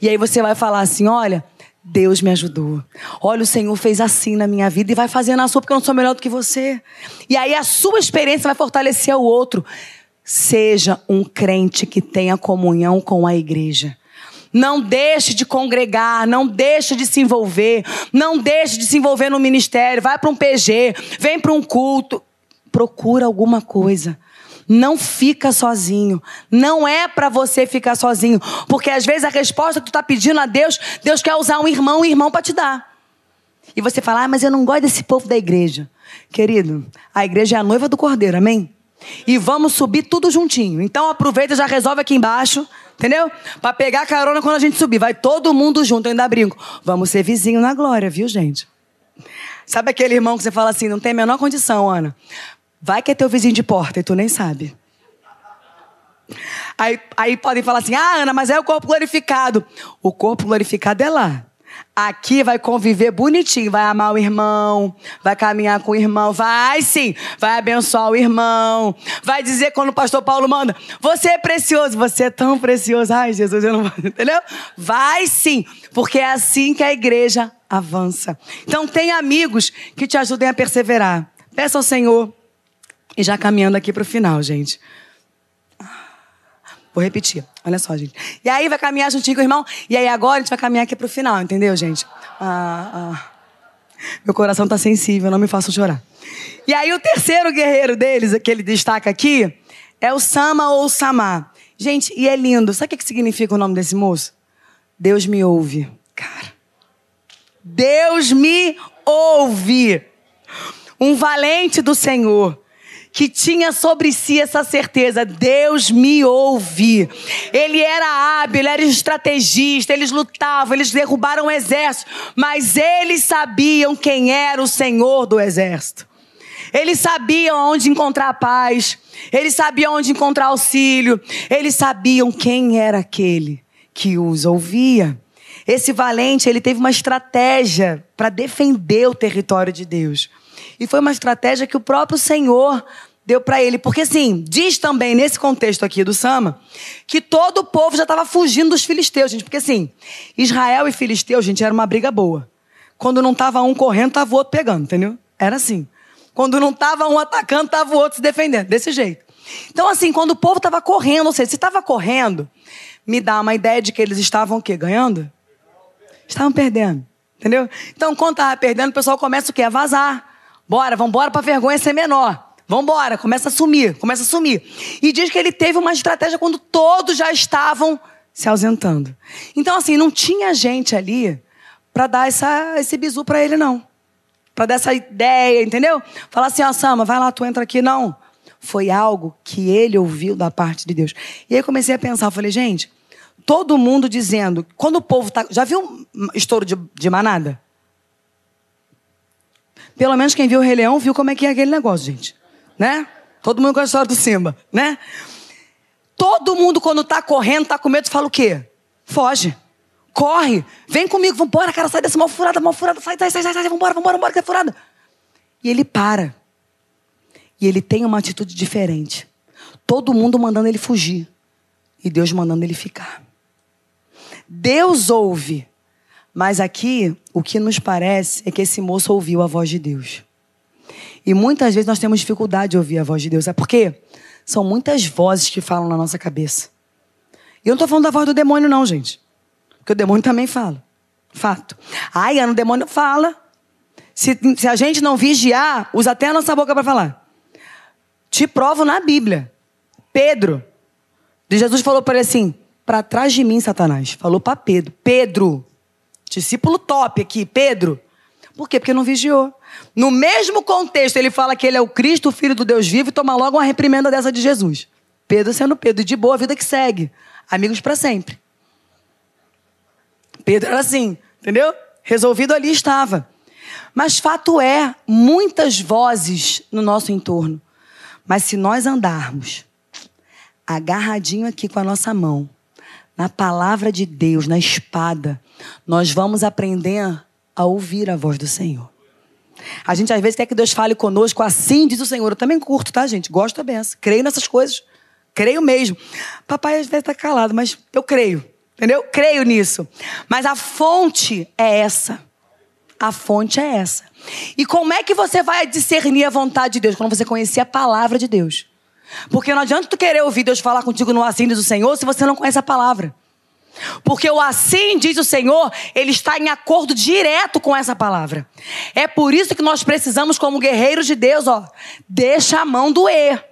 E aí você vai falar assim: Olha, Deus me ajudou. Olha, o Senhor fez assim na minha vida e vai fazer na sua, porque eu não sou melhor do que você. E aí a sua experiência vai fortalecer o outro. Seja um crente que tenha comunhão com a igreja. Não deixe de congregar, não deixe de se envolver, não deixe de se envolver no ministério. Vai para um PG, vem para um culto. Procura alguma coisa. Não fica sozinho. Não é para você ficar sozinho. Porque às vezes a resposta que tu está pedindo a Deus, Deus quer usar um irmão, um irmão para te dar. E você fala, ah, mas eu não gosto desse povo da igreja. Querido, a igreja é a noiva do cordeiro, amém? E vamos subir tudo juntinho. Então aproveita e já resolve aqui embaixo, entendeu? Para pegar carona quando a gente subir. Vai todo mundo junto, eu ainda brinco. Vamos ser vizinho na glória, viu, gente? Sabe aquele irmão que você fala assim, não tem a menor condição, Ana? Vai que é teu vizinho de porta e tu nem sabe. Aí, aí podem falar assim, ah, Ana, mas é o corpo glorificado. O corpo glorificado é lá. Aqui vai conviver bonitinho, vai amar o irmão, vai caminhar com o irmão, vai sim, vai abençoar o irmão, vai dizer quando o pastor Paulo manda, você é precioso, você é tão precioso, ai Jesus, eu não entendeu? Vai sim, porque é assim que a igreja avança. Então tem amigos que te ajudem a perseverar. Peça ao Senhor, e já caminhando aqui para o final, gente. Vou repetir. Olha só, gente. E aí vai caminhar juntinho com o irmão. E aí agora a gente vai caminhar aqui pro final, entendeu, gente? Ah, ah. Meu coração tá sensível, não me façam chorar. E aí o terceiro guerreiro deles, que ele destaca aqui, é o Sama ou Samá. Gente, e é lindo. Sabe o que significa o nome desse moço? Deus me ouve. Cara. Deus me ouve. Um valente do Senhor que tinha sobre si essa certeza: Deus me ouve. Ele era hábil, ele era estrategista, eles lutavam, eles derrubaram o exército, mas eles sabiam quem era o Senhor do exército. Eles sabiam onde encontrar paz, eles sabiam onde encontrar auxílio, eles sabiam quem era aquele que os ouvia. Esse valente, ele teve uma estratégia para defender o território de Deus. E foi uma estratégia que o próprio Senhor deu para ele. Porque, assim, diz também nesse contexto aqui do Sama que todo o povo já estava fugindo dos filisteus, gente. Porque, assim, Israel e filisteu, gente, era uma briga boa. Quando não tava um correndo, tava o outro pegando, entendeu? Era assim. Quando não tava um atacando, tava o outro se defendendo. Desse jeito. Então, assim, quando o povo tava correndo, ou seja, se tava correndo, me dá uma ideia de que eles estavam o quê? Ganhando? Estavam perdendo. Entendeu? Então, quando tava perdendo, o pessoal começa o quê? A vazar. Bora, vamos pra vergonha ser menor. Vambora, começa a sumir, começa a sumir. E diz que ele teve uma estratégia quando todos já estavam se ausentando. Então, assim, não tinha gente ali para dar essa, esse bizu para ele, não. Para dar essa ideia, entendeu? Falar assim, ó, oh, Sama, vai lá, tu entra aqui. Não. Foi algo que ele ouviu da parte de Deus. E aí comecei a pensar, falei, gente, todo mundo dizendo, quando o povo tá. Já viu estouro de, de manada? Pelo menos quem viu o Rei Leão viu como é que é aquele negócio, gente. Né? Todo mundo com a história do Simba, né? Todo mundo, quando tá correndo, tá com medo, fala o quê? Foge. Corre. Vem comigo, vambora, cara, sai dessa mal furada, mal furada, sai, sai, sai, sai, sai, vambora, vambora, vambora, que é furada. E ele para. E ele tem uma atitude diferente. Todo mundo mandando ele fugir. E Deus mandando ele ficar. Deus ouve. Mas aqui, o que nos parece é que esse moço ouviu a voz de Deus. E muitas vezes nós temos dificuldade de ouvir a voz de Deus. É porque são muitas vozes que falam na nossa cabeça. E eu não estou falando da voz do demônio, não, gente. Porque o demônio também fala. Fato. Ai, Ana, o demônio fala. Se, se a gente não vigiar, usa até a nossa boca para falar. Te provo na Bíblia. Pedro. Jesus falou para ele assim: para trás de mim, Satanás. Falou para Pedro. Pedro. Discípulo top aqui, Pedro. Por quê? Porque não vigiou. No mesmo contexto, ele fala que ele é o Cristo, o Filho do Deus vivo, e toma logo uma reprimenda dessa de Jesus. Pedro sendo Pedro, e de boa vida que segue. Amigos para sempre. Pedro era assim, entendeu? Resolvido ali estava. Mas fato é, muitas vozes no nosso entorno. Mas se nós andarmos agarradinho aqui com a nossa mão, na palavra de Deus, na espada, nós vamos aprender a ouvir a voz do Senhor. A gente às vezes quer que Deus fale conosco assim, diz o Senhor. Eu também curto, tá, gente? Gosto da benção. Creio nessas coisas. Creio mesmo. Papai às vezes está calado, mas eu creio. Entendeu? Creio nisso. Mas a fonte é essa. A fonte é essa. E como é que você vai discernir a vontade de Deus? Quando você conhecer a palavra de Deus. Porque não adianta tu querer ouvir Deus falar contigo no assim diz o Senhor se você não conhece a palavra. Porque o assim diz o Senhor, ele está em acordo direto com essa palavra. É por isso que nós precisamos, como guerreiros de Deus, ó, deixa a mão doer.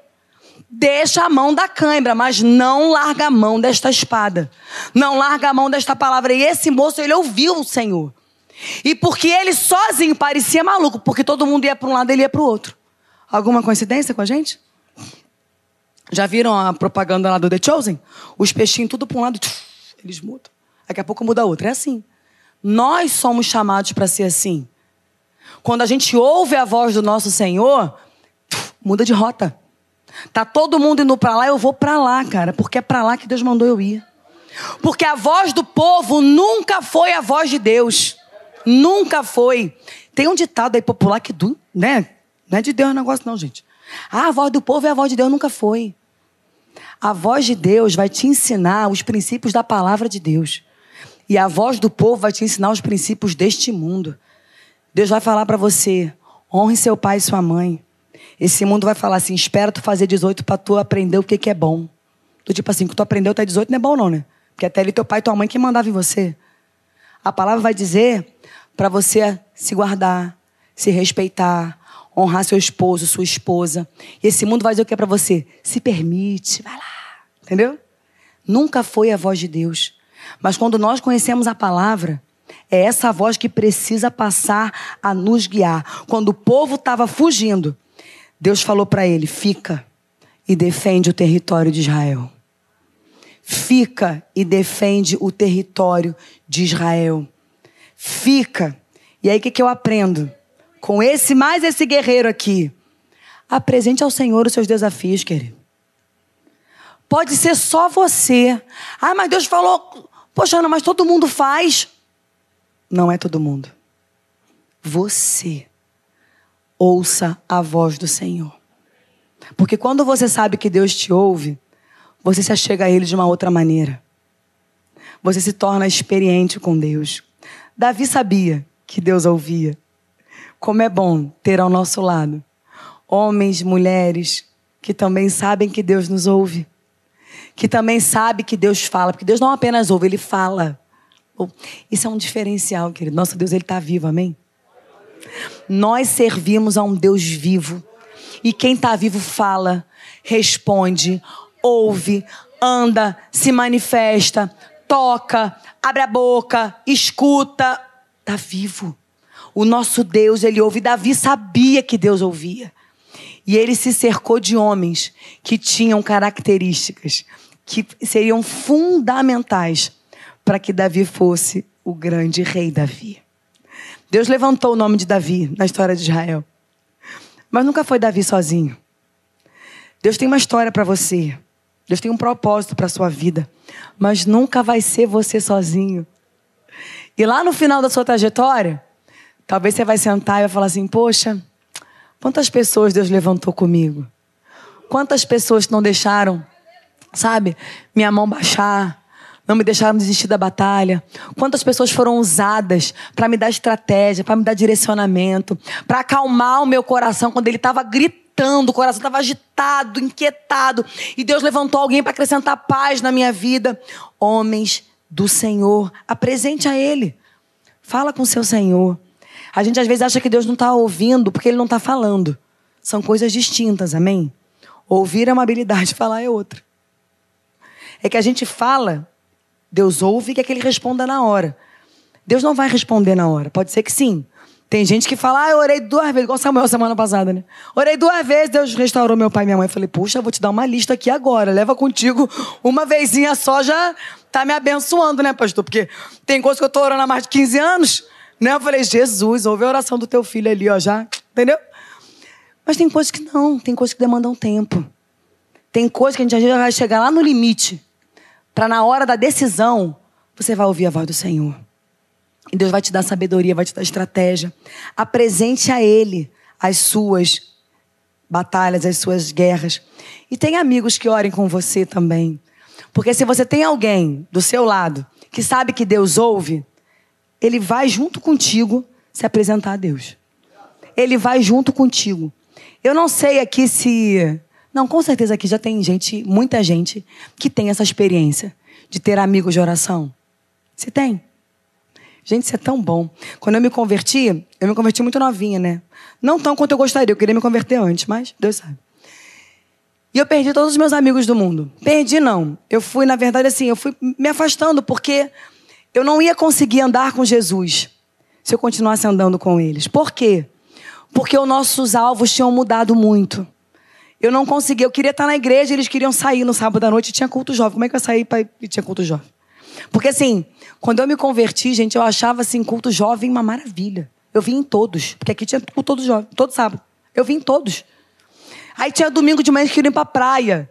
Deixa a mão da cãibra, mas não larga a mão desta espada. Não larga a mão desta palavra. E esse moço, ele ouviu o Senhor. E porque ele sozinho parecia maluco, porque todo mundo ia para um lado e ele ia para o outro. Alguma coincidência com a gente? Já viram a propaganda lá do The Chosen? Os peixinhos tudo para um lado. Eles mudam. Daqui a pouco muda outra. É assim. Nós somos chamados para ser assim. Quando a gente ouve a voz do nosso Senhor, muda de rota. Tá todo mundo indo para lá, eu vou para lá, cara, porque é para lá que Deus mandou eu ir. Porque a voz do povo nunca foi a voz de Deus. Nunca foi. Tem um ditado aí popular que, né? Não é de Deus o negócio, não, gente. Ah, a voz do povo é a voz de Deus, nunca foi. A voz de Deus vai te ensinar os princípios da palavra de Deus. E a voz do povo vai te ensinar os princípios deste mundo. Deus vai falar para você: honre seu pai e sua mãe. Esse mundo vai falar assim: espera tu fazer 18 para tu aprender o que, que é bom. Tu, tipo assim, que tu aprendeu até 18 não é bom, não, né? Porque até ali teu pai e tua mãe que mandava em você. A palavra vai dizer para você se guardar, se respeitar, honrar seu esposo, sua esposa. E esse mundo vai dizer o que é para você? Se permite, vai lá. Entendeu? Nunca foi a voz de Deus. Mas quando nós conhecemos a palavra, é essa voz que precisa passar a nos guiar. Quando o povo estava fugindo, Deus falou para ele: fica e defende o território de Israel. Fica e defende o território de Israel. Fica. E aí o que, que eu aprendo? Com esse mais esse guerreiro aqui. Apresente ao Senhor os seus desafios, querido. Pode ser só você. Ah, mas Deus falou, poxa, Ana, mas todo mundo faz. Não é todo mundo. Você ouça a voz do Senhor. Porque quando você sabe que Deus te ouve, você se achega a Ele de uma outra maneira. Você se torna experiente com Deus. Davi sabia que Deus ouvia. Como é bom ter ao nosso lado homens, mulheres que também sabem que Deus nos ouve, que também sabe que Deus fala, porque Deus não apenas ouve, Ele fala. Isso é um diferencial, querido. Nosso Deus, Ele está vivo, amém? Nós servimos a um Deus vivo. E quem está vivo fala, responde, ouve, anda, se manifesta, toca, abre a boca, escuta, tá vivo. O nosso Deus, ele ouve. Davi sabia que Deus ouvia. E ele se cercou de homens que tinham características que seriam fundamentais para que Davi fosse o grande rei Davi. Deus levantou o nome de Davi na história de Israel. Mas nunca foi Davi sozinho. Deus tem uma história para você. Deus tem um propósito para sua vida, mas nunca vai ser você sozinho. E lá no final da sua trajetória, talvez você vai sentar e vai falar assim: "Poxa, quantas pessoas Deus levantou comigo? Quantas pessoas não deixaram, sabe, minha mão baixar, não me deixaram desistir da batalha. Quantas pessoas foram usadas para me dar estratégia, para me dar direcionamento, para acalmar o meu coração quando ele estava gritando, o coração estava agitado, inquietado, e Deus levantou alguém para acrescentar paz na minha vida. Homens do Senhor, apresente a Ele. Fala com seu Senhor. A gente às vezes acha que Deus não está ouvindo porque Ele não está falando. São coisas distintas, amém? Ouvir é uma habilidade, falar é outra. É que a gente fala Deus ouve e quer que ele responda na hora. Deus não vai responder na hora. Pode ser que sim. Tem gente que fala, ah, eu orei duas vezes, igual Samuel semana passada, né? Orei duas vezes, Deus restaurou meu pai e minha mãe. Eu falei, puxa, vou te dar uma lista aqui agora. Leva contigo uma vezinha só, já tá me abençoando, né, pastor? Porque tem coisa que eu tô orando há mais de 15 anos, né? Eu falei, Jesus, ouve a oração do teu filho ali, ó, já. Entendeu? Mas tem coisas que não, tem coisas que demandam tempo. Tem coisas que a gente vai chegar lá no limite para na hora da decisão, você vai ouvir a voz do Senhor. E Deus vai te dar sabedoria, vai te dar estratégia. Apresente a Ele as suas batalhas, as suas guerras. E tem amigos que orem com você também. Porque se você tem alguém do seu lado que sabe que Deus ouve, ele vai junto contigo se apresentar a Deus. Ele vai junto contigo. Eu não sei aqui se não, com certeza aqui já tem gente, muita gente, que tem essa experiência de ter amigos de oração. Se tem. Gente, isso é tão bom. Quando eu me converti, eu me converti muito novinha, né? Não tão quanto eu gostaria, eu queria me converter antes, mas Deus sabe. E eu perdi todos os meus amigos do mundo. Perdi, não. Eu fui, na verdade, assim, eu fui me afastando, porque eu não ia conseguir andar com Jesus se eu continuasse andando com eles. Por quê? Porque os nossos alvos tinham mudado muito. Eu não conseguia. Eu queria estar na igreja, eles queriam sair no sábado à noite e tinha culto jovem. Como é que eu saí para e tinha culto jovem? Porque assim, quando eu me converti, gente, eu achava assim culto jovem uma maravilha. Eu vim em todos, porque aqui tinha culto todo jovem, todo sábado. Eu vim em todos. Aí tinha domingo de manhã que queriam ir pra praia.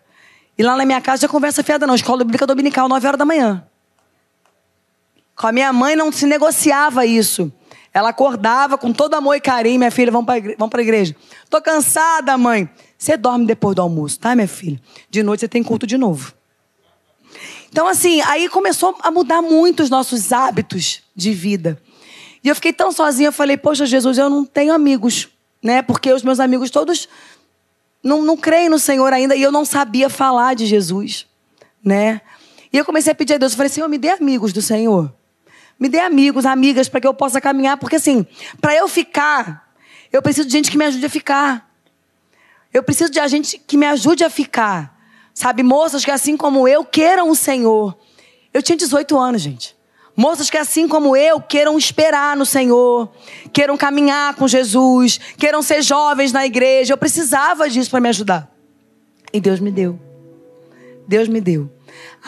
E lá na minha casa já conversa fiada não, escola bíblica dominical, 9 horas da manhã. Com a minha mãe não se negociava isso. Ela acordava com todo amor e carinho, minha filha, vamos para igreja, vamos a igreja. Tô cansada, mãe. Você dorme depois do almoço, tá, minha filha? De noite você tem culto de novo. Então, assim, aí começou a mudar muito os nossos hábitos de vida. E eu fiquei tão sozinha, eu falei, poxa, Jesus, eu não tenho amigos, né? Porque os meus amigos todos não, não creem no Senhor ainda e eu não sabia falar de Jesus, né? E eu comecei a pedir a Deus, eu falei, Senhor, me dê amigos do Senhor. Me dê amigos, amigas, para que eu possa caminhar. Porque, assim, para eu ficar, eu preciso de gente que me ajude a ficar. Eu preciso de gente que me ajude a ficar. Sabe, moças que assim como eu queiram o Senhor. Eu tinha 18 anos, gente. Moças que assim como eu queiram esperar no Senhor, queiram caminhar com Jesus, queiram ser jovens na igreja. Eu precisava disso para me ajudar. E Deus me deu. Deus me deu.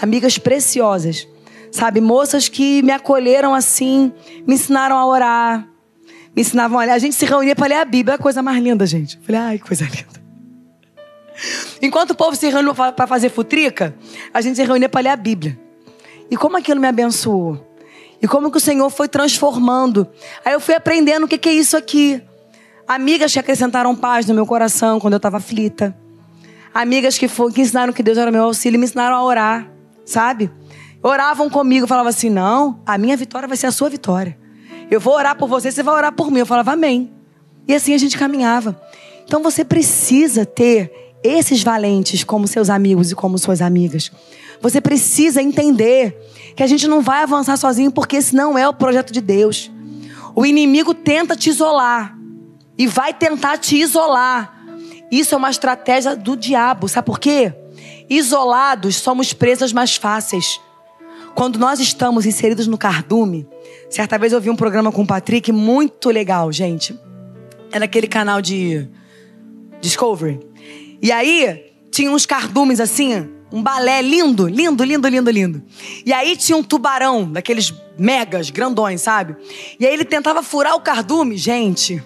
Amigas preciosas. Sabe, moças que me acolheram assim, me ensinaram a orar, me ensinavam a ler. A gente se reunia para ler a Bíblia, é a coisa mais linda, gente. Eu falei, ai, que coisa linda. Enquanto o povo se reunia para fazer futrica, a gente se reunia para ler a Bíblia. E como aquilo me abençoou. E como que o Senhor foi transformando. Aí eu fui aprendendo o que, que é isso aqui. Amigas que acrescentaram paz no meu coração quando eu estava aflita. Amigas que, foi, que ensinaram que Deus era meu auxílio e me ensinaram a orar, sabe? Oravam comigo, falavam assim: não, a minha vitória vai ser a sua vitória. Eu vou orar por você, você vai orar por mim. Eu falava amém. E assim a gente caminhava. Então você precisa ter esses valentes como seus amigos e como suas amigas. Você precisa entender que a gente não vai avançar sozinho porque esse não é o projeto de Deus. O inimigo tenta te isolar e vai tentar te isolar. Isso é uma estratégia do diabo. Sabe por quê? Isolados somos presas mais fáceis. Quando nós estamos inseridos no cardume, certa vez eu vi um programa com o Patrick muito legal, gente. Era aquele canal de Discovery. E aí, tinha uns cardumes assim, um balé lindo, lindo, lindo, lindo, lindo. E aí tinha um tubarão, daqueles megas, grandões, sabe? E aí ele tentava furar o cardume, gente.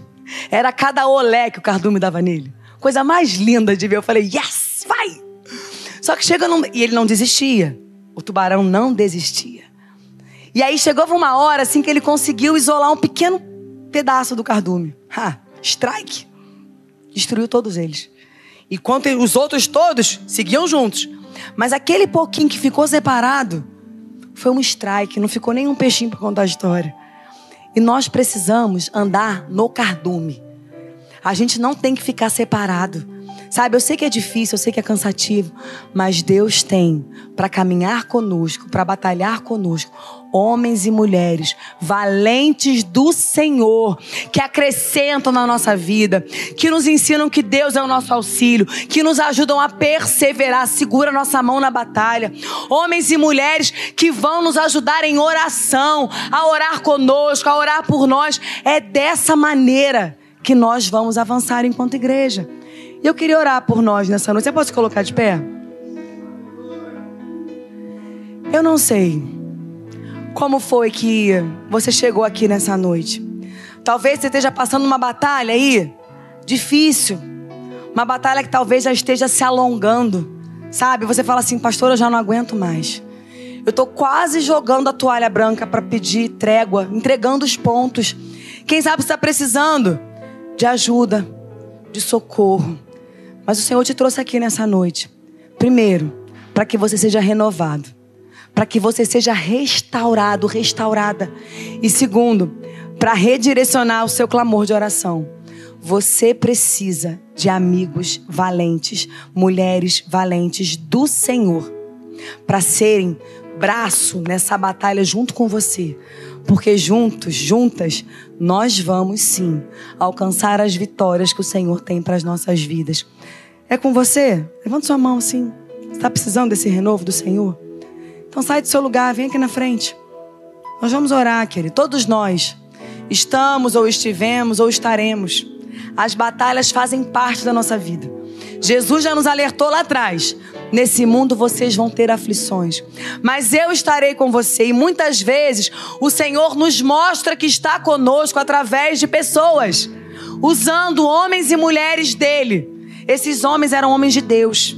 Era cada olé que o cardume dava nele. Coisa mais linda de ver. Eu falei, yes, vai! Só que chega num... E ele não desistia. O tubarão não desistia. E aí chegou uma hora assim que ele conseguiu isolar um pequeno pedaço do cardume. Ha, strike. Destruiu todos eles. Enquanto os outros todos seguiam juntos. Mas aquele pouquinho que ficou separado foi um strike, não ficou nenhum peixinho para contar a história. E nós precisamos andar no cardume. A gente não tem que ficar separado. Sabe, eu sei que é difícil, eu sei que é cansativo, mas Deus tem para caminhar conosco, para batalhar conosco, homens e mulheres valentes do Senhor, que acrescentam na nossa vida, que nos ensinam que Deus é o nosso auxílio, que nos ajudam a perseverar, segura nossa mão na batalha. Homens e mulheres que vão nos ajudar em oração, a orar conosco, a orar por nós. É dessa maneira que nós vamos avançar enquanto igreja. Eu queria orar por nós nessa noite. Você pode se colocar de pé? Eu não sei como foi que você chegou aqui nessa noite. Talvez você esteja passando uma batalha aí difícil, uma batalha que talvez já esteja se alongando, sabe? Você fala assim, pastor, eu já não aguento mais. Eu estou quase jogando a toalha branca para pedir trégua, entregando os pontos. Quem sabe está precisando de ajuda, de socorro. Mas o Senhor te trouxe aqui nessa noite. Primeiro, para que você seja renovado. Para que você seja restaurado, restaurada. E segundo, para redirecionar o seu clamor de oração. Você precisa de amigos valentes, mulheres valentes do Senhor, para serem braço nessa batalha junto com você. Porque juntos, juntas, nós vamos sim alcançar as vitórias que o Senhor tem para as nossas vidas. É com você? Levanta sua mão assim. Está precisando desse renovo do Senhor? Então sai do seu lugar, vem aqui na frente. Nós vamos orar, querido. Todos nós estamos ou estivemos ou estaremos. As batalhas fazem parte da nossa vida. Jesus já nos alertou lá atrás. Nesse mundo vocês vão ter aflições, mas eu estarei com você. E muitas vezes o Senhor nos mostra que está conosco através de pessoas, usando homens e mulheres dele esses homens eram homens de Deus,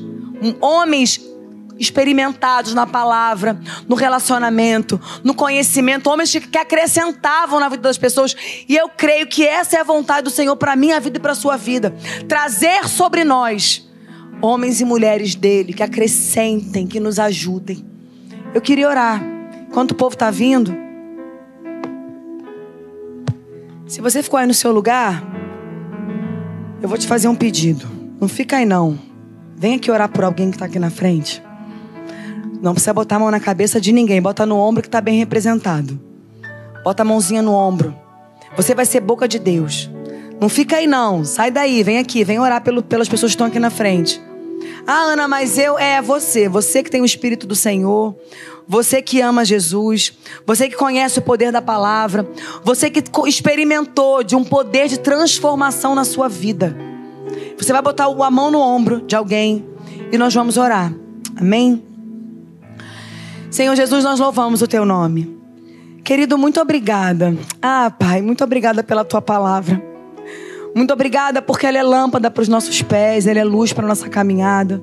homens experimentados na palavra, no relacionamento, no conhecimento, homens que acrescentavam na vida das pessoas. E eu creio que essa é a vontade do Senhor para minha vida e para sua vida. Trazer sobre nós homens e mulheres dele que acrescentem, que nos ajudem. Eu queria orar. Enquanto o povo está vindo, se você ficou aí no seu lugar, eu vou te fazer um pedido. Não fica aí não. Vem aqui orar por alguém que está aqui na frente. Não precisa botar a mão na cabeça de ninguém. Bota no ombro que está bem representado. Bota a mãozinha no ombro. Você vai ser boca de Deus. Não fica aí não. Sai daí. Vem aqui. Vem orar pelo, pelas pessoas que estão aqui na frente. Ah, Ana, mas eu é você. Você que tem o Espírito do Senhor. Você que ama Jesus, você que conhece o poder da palavra, você que experimentou de um poder de transformação na sua vida. Você vai botar a mão no ombro de alguém e nós vamos orar. Amém? Senhor Jesus, nós louvamos o teu nome. Querido, muito obrigada. Ah, Pai, muito obrigada pela tua palavra. Muito obrigada porque ela é lâmpada para os nossos pés, ela é luz para a nossa caminhada.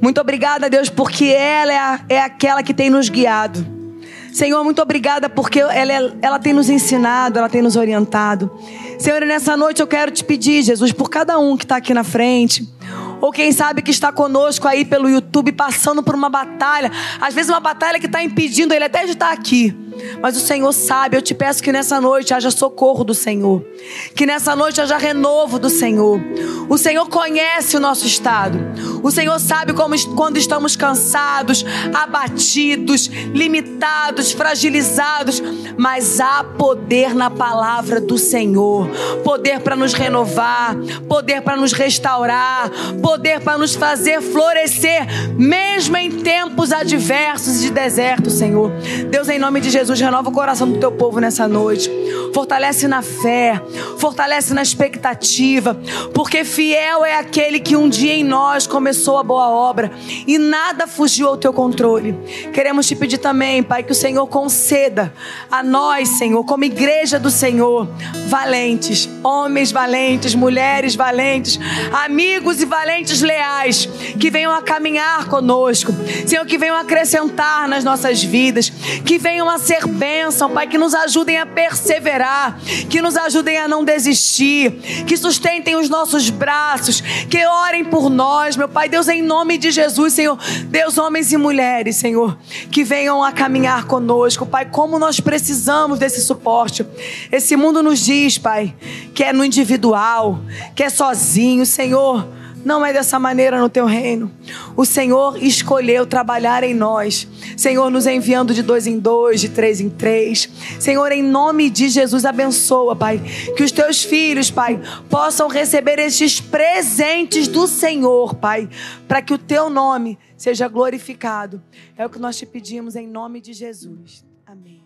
Muito obrigada, Deus, porque ela é, a, é aquela que tem nos guiado. Senhor, muito obrigada porque ela, é, ela tem nos ensinado, ela tem nos orientado. Senhor, nessa noite eu quero te pedir, Jesus, por cada um que está aqui na frente. Ou quem sabe que está conosco aí pelo YouTube, passando por uma batalha. Às vezes uma batalha que está impedindo ele até de estar aqui. Mas o Senhor sabe. Eu te peço que nessa noite haja socorro do Senhor, que nessa noite haja renovo do Senhor. O Senhor conhece o nosso estado, o Senhor sabe como, quando estamos cansados, abatidos, limitados, fragilizados, mas há poder na palavra do Senhor poder para nos renovar, poder para nos restaurar, poder para nos fazer florescer, mesmo em tempos adversos e de deserto, Senhor. Deus, em nome de Jesus, renova o coração do teu povo nessa noite. Fortalece na fé, fortalece na expectativa, porque fiel é aquele que um dia em nós começou a boa obra e nada fugiu ao teu controle. Queremos te pedir também, Pai, que o Senhor conceda a nós, Senhor, como igreja do Senhor, valentes, homens valentes, mulheres valentes, amigos e valentes leais, que venham a caminhar conosco, Senhor, que venham acrescentar nas nossas vidas, que venham a ser bênção, Pai, que nos ajudem a perseverar, que nos ajudem a não desistir, que sustentem os nossos braços, que orem por nós, meu Pai, Deus, em nome de Jesus, Senhor, Deus, homens e mulheres, Senhor, que venham a caminhar conosco, Pai, como nós precisamos desse suporte. Esse mundo nos diz, Pai, que é no individual, que é sozinho, Senhor. Não é dessa maneira no teu reino. O Senhor escolheu trabalhar em nós. Senhor, nos enviando de dois em dois, de três em três. Senhor, em nome de Jesus, abençoa, Pai. Que os teus filhos, Pai, possam receber estes presentes do Senhor, Pai. Para que o teu nome seja glorificado. É o que nós te pedimos em nome de Jesus. Amém.